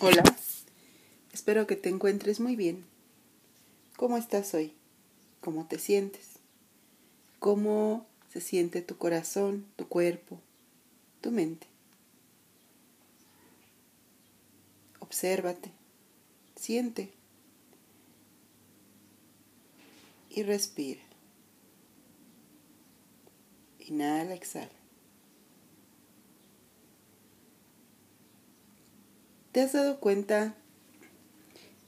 Hola, espero que te encuentres muy bien. ¿Cómo estás hoy? ¿Cómo te sientes? ¿Cómo se siente tu corazón, tu cuerpo, tu mente? Obsérvate, siente y respira. Inhala, exhala. ¿Te has dado cuenta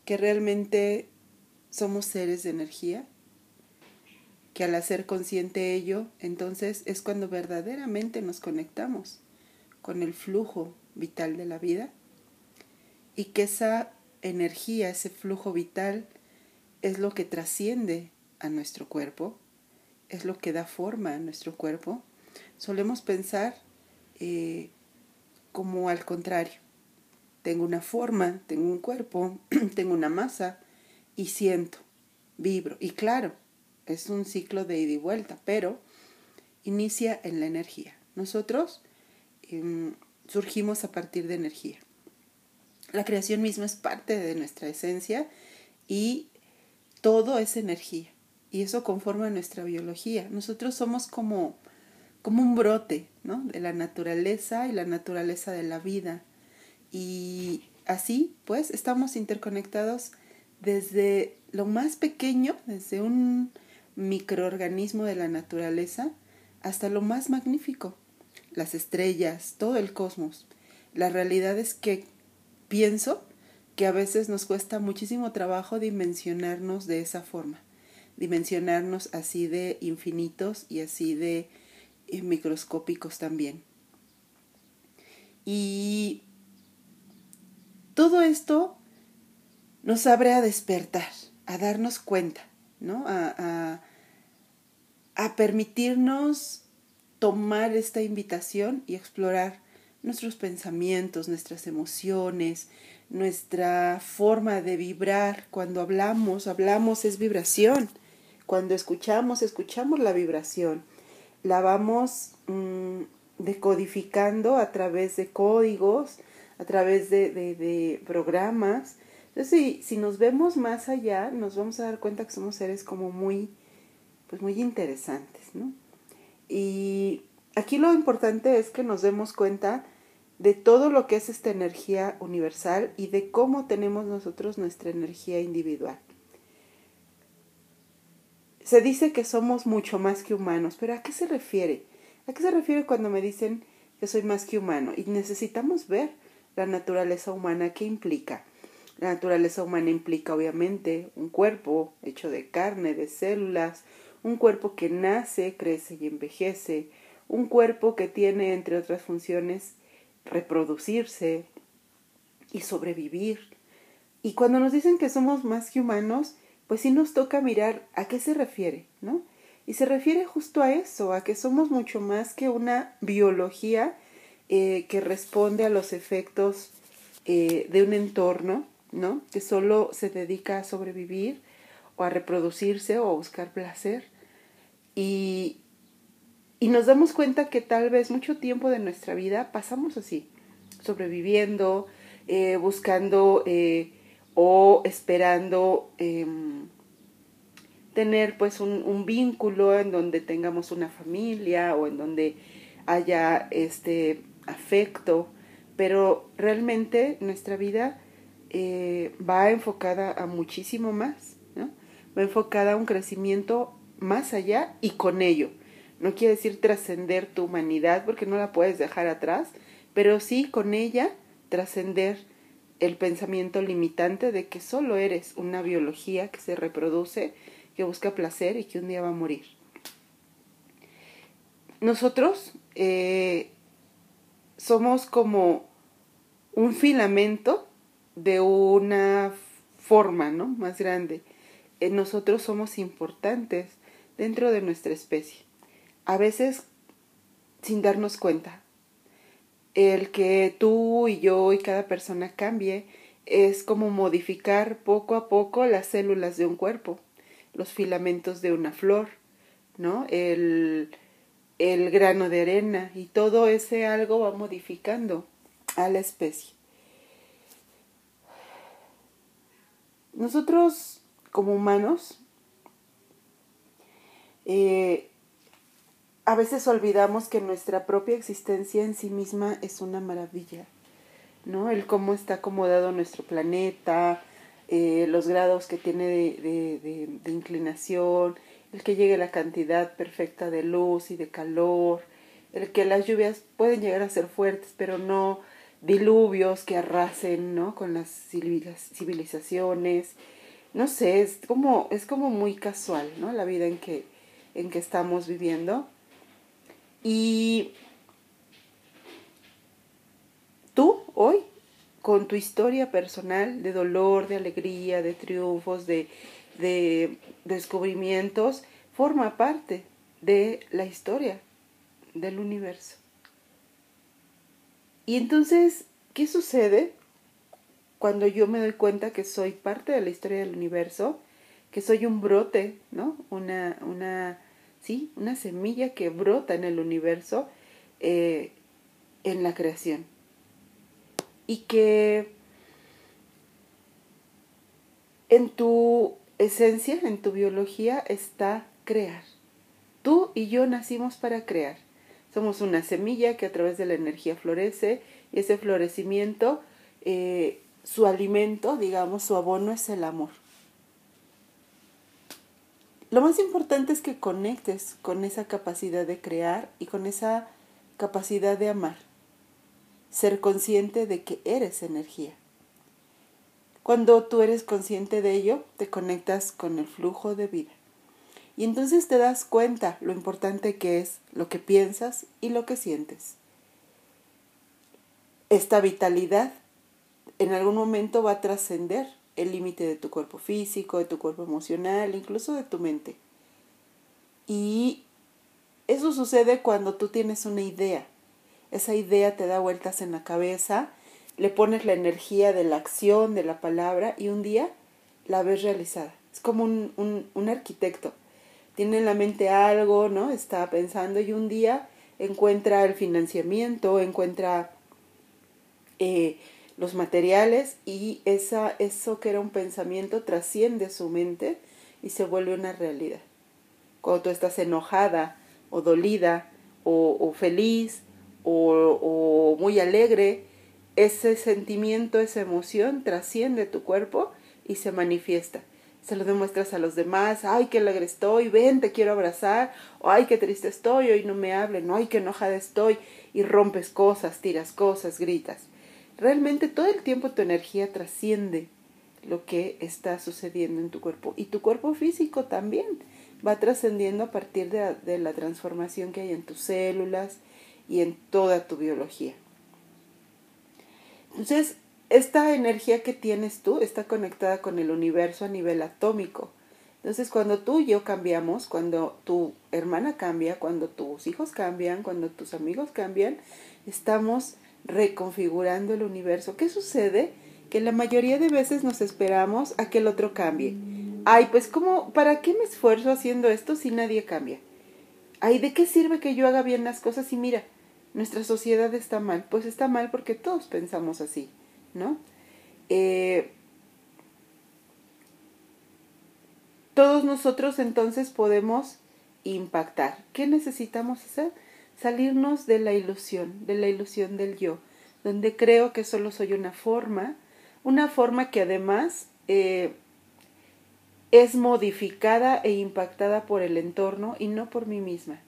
que realmente somos seres de energía? Que al hacer consciente ello, entonces es cuando verdaderamente nos conectamos con el flujo vital de la vida y que esa energía, ese flujo vital es lo que trasciende a nuestro cuerpo, es lo que da forma a nuestro cuerpo. Solemos pensar eh, como al contrario tengo una forma, tengo un cuerpo, tengo una masa y siento, vibro. Y claro, es un ciclo de ida y vuelta, pero inicia en la energía. Nosotros em, surgimos a partir de energía. La creación misma es parte de nuestra esencia y todo es energía. Y eso conforma nuestra biología. Nosotros somos como, como un brote ¿no? de la naturaleza y la naturaleza de la vida y así, pues, estamos interconectados desde lo más pequeño, desde un microorganismo de la naturaleza, hasta lo más magnífico, las estrellas, todo el cosmos. La realidad es que pienso que a veces nos cuesta muchísimo trabajo dimensionarnos de esa forma, dimensionarnos así de infinitos y así de eh, microscópicos también. Y todo esto nos abre a despertar, a darnos cuenta, ¿no? A, permitirnos tomar esta invitación y explorar nuestros pensamientos, nuestras emociones, nuestra forma de vibrar. Cuando hablamos, hablamos es vibración. Cuando escuchamos, escuchamos la vibración. La vamos mm, decodificando a través de códigos, a través de, de, programas. Entonces, si, si nos vemos más allá, nos vamos a dar cuenta que somos seres como muy, pues muy interesantes, ¿no? Y aquí lo importante es que nos demos cuenta de todo lo que es esta energía universal y de cómo tenemos nosotros nuestra energía individual. Se dice que somos mucho más que humanos, pero ¿a qué se refiere? ¿A qué se refiere cuando me dicen que soy más que humano? Y necesitamos ver la naturaleza humana que implica. La naturaleza humana implica obviamente un cuerpo hecho de carne, de células, un cuerpo que nace, crece y envejece, un cuerpo que tiene, entre otras funciones, reproducirse y sobrevivir. Y cuando nos dicen que somos más que humanos, pues sí nos toca mirar a qué se refiere, ¿no? Y se refiere justo a eso, a que somos mucho más que una biología eh, que responde a los efectos eh, de un entorno, ¿no? Que solo se dedica a sobrevivir o a reproducirse o a buscar placer. Y, y nos damos cuenta que tal vez mucho tiempo de nuestra vida pasamos así, sobreviviendo, eh, buscando o esperando em, tener pues un, un, vínculo en donde tengamos una familia o en donde haya este afecto, pero realmente nuestra vida eh, va enfocada a muchísimo más, ¿no? va enfocada a un crecimiento más allá y con ello. No quiere decir trascender tu humanidad porque no la puedes dejar atrás, pero sí con ella trascender el pensamiento limitante de que solo eres una biología que se reproduce, que busca placer y que un día va a morir. Nosotros eh, somos como un filamento de una forma, ¿no? Más grande. Eh, nosotros somos importantes dentro de nuestra especie. A veces sin darnos cuenta. El que tú y yo y cada persona cambie es como modificar poco a poco las células de un cuerpo, los filamentos de una flor, ¿no? El, el grano de arena y todo ese algo va modificando a la especie. nosotros como humanos eh, a veces olvidamos que nuestra propia existencia en sí misma es una maravilla, ¿no? El cómo está acomodado nuestro planeta, eh, los grados que tiene de, de, inclinación, el que llegue la cantidad perfecta de luz y de calor, el que las lluvias pueden llegar a ser fuertes, pero no diluvios que arrasen, ¿no? Con las civilizaciones. No sé, es como, es como muy casual, ¿no? La vida en que, en que estamos viviendo. Y tú hoy, con tu historia personal de dolor, de alegría, de triunfos, de, de descubrimientos, forma parte de la historia del universo. Y entonces, ¿qué sucede cuando yo me doy cuenta que soy parte de la historia del universo? Que soy un brote, ¿no? Una, una, sí, una semilla que brota en el universo, eh, en la creación. Y que en tu esencia, en tu biología, está crear. Tú y yo nacimos para crear. Somos una semilla que a través de la energía florece y ese florecimiento, eh, su alimento, digamos, su abono es el amor. Lo más importante es que conectes con esa capacidad de crear y con esa capacidad de amar. Ser consciente de que eres energía. Cuando tú eres consciente de ello, te conectas con el flujo de vida. Y entonces te das cuenta lo importante que es lo que piensas y lo que sientes. Esta vitalidad en algún momento va a trascender el límite de tu cuerpo físico, de tu cuerpo emocional, incluso de tu mente. Y eso sucede cuando tú tienes una idea. Esa idea te da vueltas en la cabeza, le pones la energía de la acción, de la palabra, y un día la ves realizada. Es como un, un, arquitecto tiene en la mente algo, ¿no? Está pensando y un día encuentra el financiamiento, encuentra eh, los materiales y esa, eso que era un pensamiento trasciende su mente y se vuelve una realidad. Cuando tú estás enojada o dolida o, feliz o muy alegre, ese sentimiento, esa emoción trasciende tu cuerpo y se manifiesta se lo demuestras a los demás, ay, qué alegre estoy, ven, te quiero abrazar, o ay, qué triste estoy, hoy no me hablen, ay, qué enojada estoy, y rompes cosas, tiras cosas, gritas. Realmente todo el tiempo tu energía trasciende lo que está sucediendo en tu cuerpo y tu cuerpo físico también va trascendiendo a partir de, de la transformación que hay en tus células y en toda tu biología. Entonces, esta energía que tienes tú está conectada con el universo a nivel atómico. Entonces, cuando tú y yo cambiamos, cuando tu hermana cambia, cuando tus hijos cambian, cuando tus amigos cambian, estamos reconfigurando el universo. ¿Qué sucede? Que la mayoría de veces nos esperamos a que el otro cambie. Ay, pues ¿cómo, ¿para qué me esfuerzo haciendo esto si nadie cambia? Ay, ¿de qué sirve que yo haga bien las cosas y mira, nuestra sociedad está mal? Pues está mal porque todos pensamos así. ¿no? Eh, todos nosotros entonces podemos impactar. ¿Qué necesitamos hacer? Salirnos de la ilusión, de la ilusión del yo, donde creo que solo soy una forma, una forma que además eh, es modificada e impactada por el entorno y no por mí misma.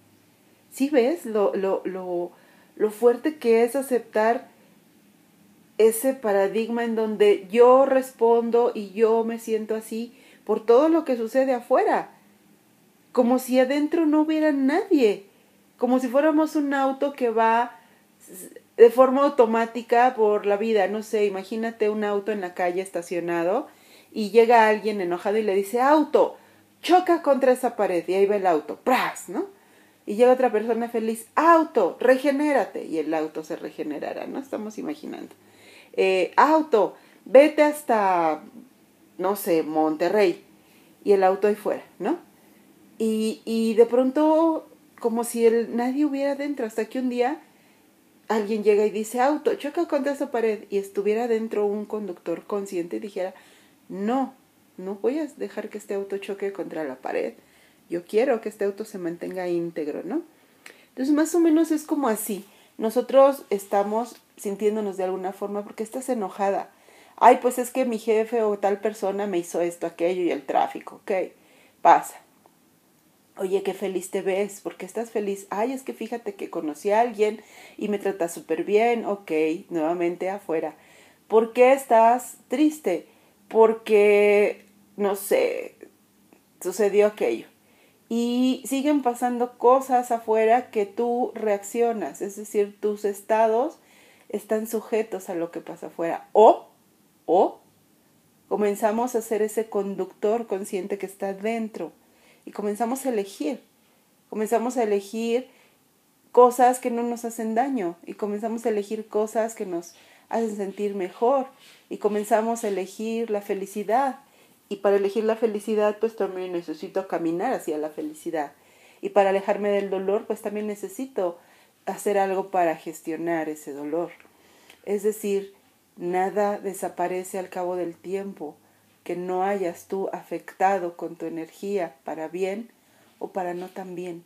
¿Sí ves lo, lo, lo fuerte que es aceptar ese paradigma en donde yo respondo y yo me siento así por todo lo que sucede afuera, como si adentro no hubiera nadie, como si fuéramos un auto que va de forma automática por la vida, no sé, imagínate un auto en la calle estacionado y llega alguien enojado y le dice, auto, choca contra esa pared y ahí va el auto, ¡pras! ¿no? Y llega otra persona feliz, auto, regenérate y el auto se regenerará, ¿no? Estamos imaginando. Eh, auto, vete hasta, no sé, Monterrey. Y el auto ahí fuera, ¿no? Y, y de pronto, como si nadie hubiera dentro, hasta que un día alguien llega y dice, auto, choca contra esa pared, y estuviera dentro un conductor consciente y dijera, no, no voy a dejar que este auto choque contra la pared. Yo quiero que este auto se mantenga íntegro, ¿no? Entonces, más o menos es como así. Nosotros estamos sintiéndonos de alguna forma porque estás enojada. Ay, pues es que mi jefe o tal persona me hizo esto, aquello y el tráfico, ok, pasa. Oye, qué feliz te ves, ¿por qué estás feliz? Ay, es que fíjate que conocí a alguien y me trata súper bien, ok, nuevamente afuera. ¿Por qué estás triste? Porque, no sé, sucedió aquello. Y siguen pasando cosas afuera que tú reaccionas, es decir, tus estados están sujetos a lo que pasa afuera. O, o, comenzamos a ser ese conductor consciente que está dentro y comenzamos a elegir. Comenzamos a elegir cosas que no nos hacen daño y comenzamos a elegir cosas que nos hacen sentir mejor y comenzamos a elegir la felicidad. Y para elegir la felicidad, pues también necesito caminar hacia la felicidad. Y para alejarme del dolor, pues también necesito hacer algo para gestionar ese dolor. Es decir, nada desaparece al cabo del tiempo que no hayas tú afectado con tu energía para bien o para no tan bien.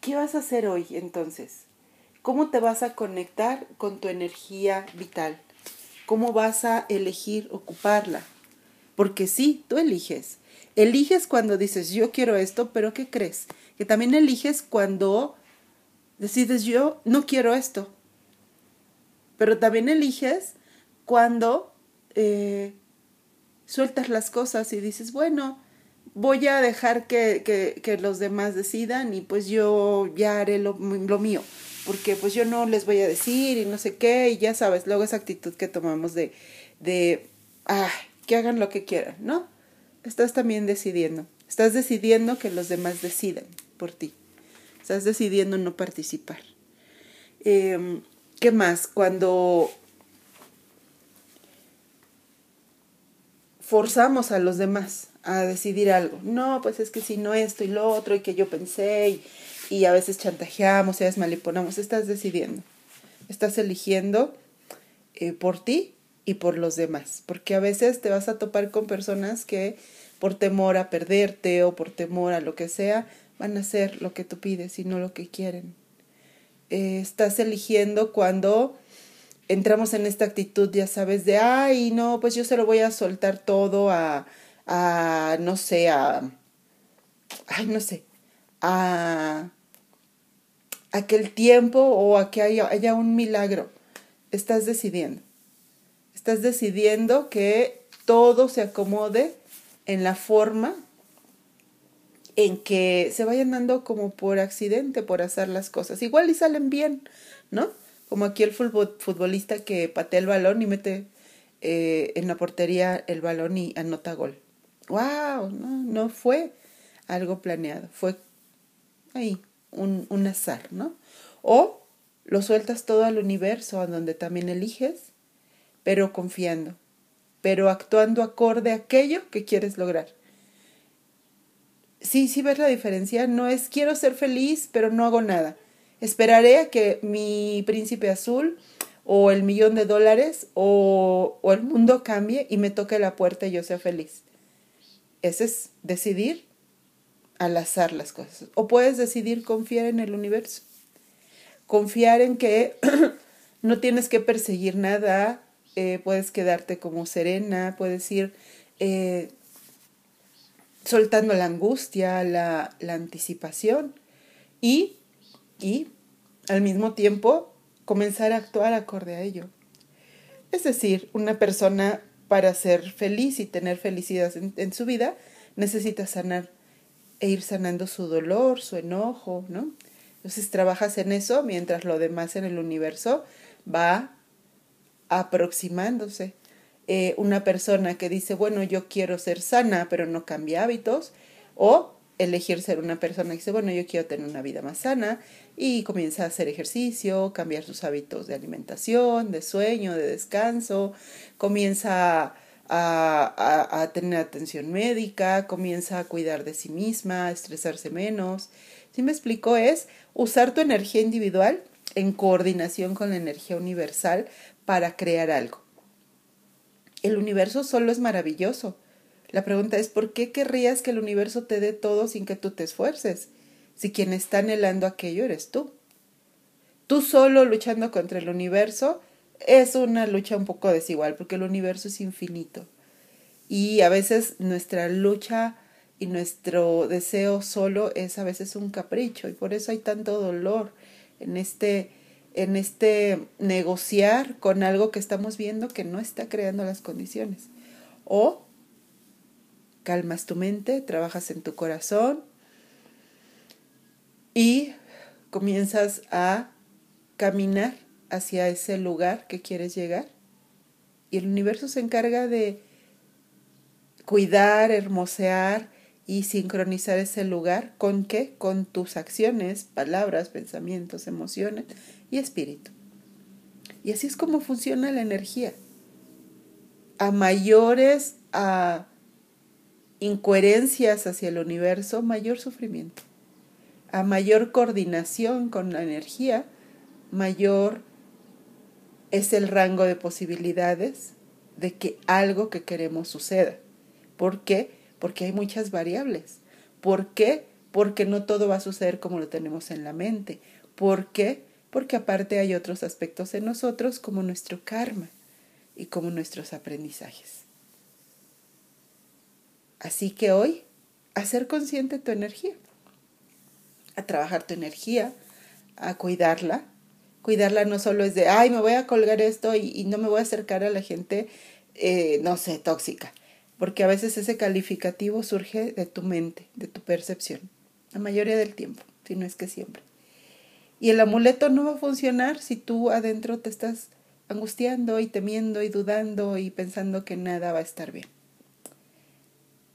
¿Qué vas a hacer hoy entonces? ¿Cómo te vas a conectar con tu energía vital? ¿Cómo vas a elegir ocuparla? Porque sí, tú eliges. Eliges cuando dices yo quiero esto, pero ¿qué crees? Que también eliges cuando decides yo no quiero esto, pero también eliges cuando eh, sueltas las cosas y dices, bueno, voy a dejar que, los demás decidan y pues yo ya haré lo, mío, porque pues yo no les voy a decir y no sé qué, y ya sabes, luego esa actitud que tomamos de, de, ah, que hagan lo que quieran, ¿no? Estás también decidiendo, estás decidiendo que los demás decidan por ti, estás decidiendo no participar. Eh, ¿Qué más? Cuando forzamos a los demás a decidir algo. No, pues es que si no esto y lo otro y que yo pensé y, y a veces chantajeamos y a veces maniponamos, estás decidiendo. Estás eligiendo eh, por ti y por los demás. Porque a veces te vas a topar con personas que por temor a perderte o por temor a lo que sea, van a hacer lo que tú pides y no lo que quieren. Eh, estás eligiendo cuando entramos en esta actitud, ya sabes, de, ay, no, pues yo se lo voy a soltar todo a, a no sé, a, ay, no sé, a, a que el tiempo o a que haya, haya un milagro. Estás decidiendo. Estás decidiendo que todo se acomode en la forma en que se vayan dando como por accidente, por hacer las cosas. Igual y salen bien, ¿no? Como aquí el futbolista que patea el balón y mete eh, en la portería el balón y anota gol. ¡Wow! No, no fue algo planeado, fue ahí, un, un azar, ¿no? O lo sueltas todo al universo, a donde también eliges, pero confiando, pero actuando acorde a aquello que quieres lograr sí, sí ves la diferencia. No es quiero ser feliz, pero no hago nada. Esperaré a que mi príncipe azul o el millón de dólares o, o el mundo cambie y me toque la puerta y yo sea feliz. Ese es decidir al azar las cosas. O puedes decidir confiar en el universo. Confiar en que no tienes que perseguir nada, eh, puedes quedarte como serena, puedes ir eh, soltando la angustia, la, la anticipación y, y al mismo tiempo comenzar a actuar acorde a ello. Es decir, una persona para ser feliz y tener felicidad en, en, su vida necesita sanar e ir sanando su dolor, su enojo, ¿no? Entonces trabajas en eso mientras lo demás en el universo va aproximándose eh, una persona que dice, bueno, yo quiero ser sana, pero no cambia hábitos, o elegir ser una persona que dice, bueno, yo quiero tener una vida más sana y comienza a hacer ejercicio, cambiar sus hábitos de alimentación, de sueño, de descanso, comienza a, a, tener atención médica, comienza a cuidar de sí misma, a estresarse menos. Si me explico, es usar tu energía individual en coordinación con la energía universal para crear algo. El universo solo es maravilloso. La pregunta es, ¿por qué querrías que el universo te dé todo sin que tú te esfuerces? Si quien está anhelando aquello eres tú. Tú solo luchando contra el universo es una lucha un poco desigual porque el universo es infinito. Y a veces nuestra lucha y nuestro deseo solo es a veces un capricho y por eso hay tanto dolor en este en este negociar con algo que estamos viendo que no está creando las condiciones. O calmas tu mente, trabajas en tu corazón y comienzas a caminar hacia ese lugar que quieres llegar. Y el universo se encarga de cuidar, hermosear y sincronizar ese lugar con qué? Con tus acciones, palabras, pensamientos, emociones y espíritu. Y así es como funciona la energía. A mayores a incoherencias hacia el universo, mayor sufrimiento. A mayor coordinación con la energía, mayor es el rango de posibilidades de que algo que queremos suceda. ¿Por qué? Porque hay muchas variables. ¿Por qué? Porque no todo va a suceder como lo tenemos en la mente. ¿Por qué? porque aparte hay otros aspectos en nosotros como nuestro karma y como nuestros aprendizajes. Así que hoy, a ser consciente de tu energía, a trabajar tu energía, a cuidarla. Cuidarla no solo es de, ay, me voy a colgar esto y, no me voy a acercar a la gente, eh, no sé, tóxica, porque a veces ese calificativo surge de tu mente, de tu percepción, la mayoría del tiempo, si no es que siempre. Y el amuleto no va a funcionar si tú adentro te estás angustiando y temiendo y dudando y pensando que nada va a estar bien.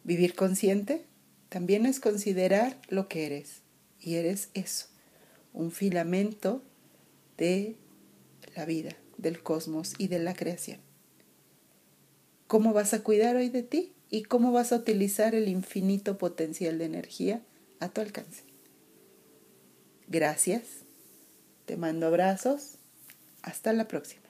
Vivir consciente también es considerar lo que eres. Y eres eso, un filamento de la vida, del cosmos y de la creación. ¿Cómo vas a cuidar hoy de ti? ¿Y cómo vas a utilizar el infinito potencial de energía a tu alcance? Gracias te mando abrazos. Hasta la próxima.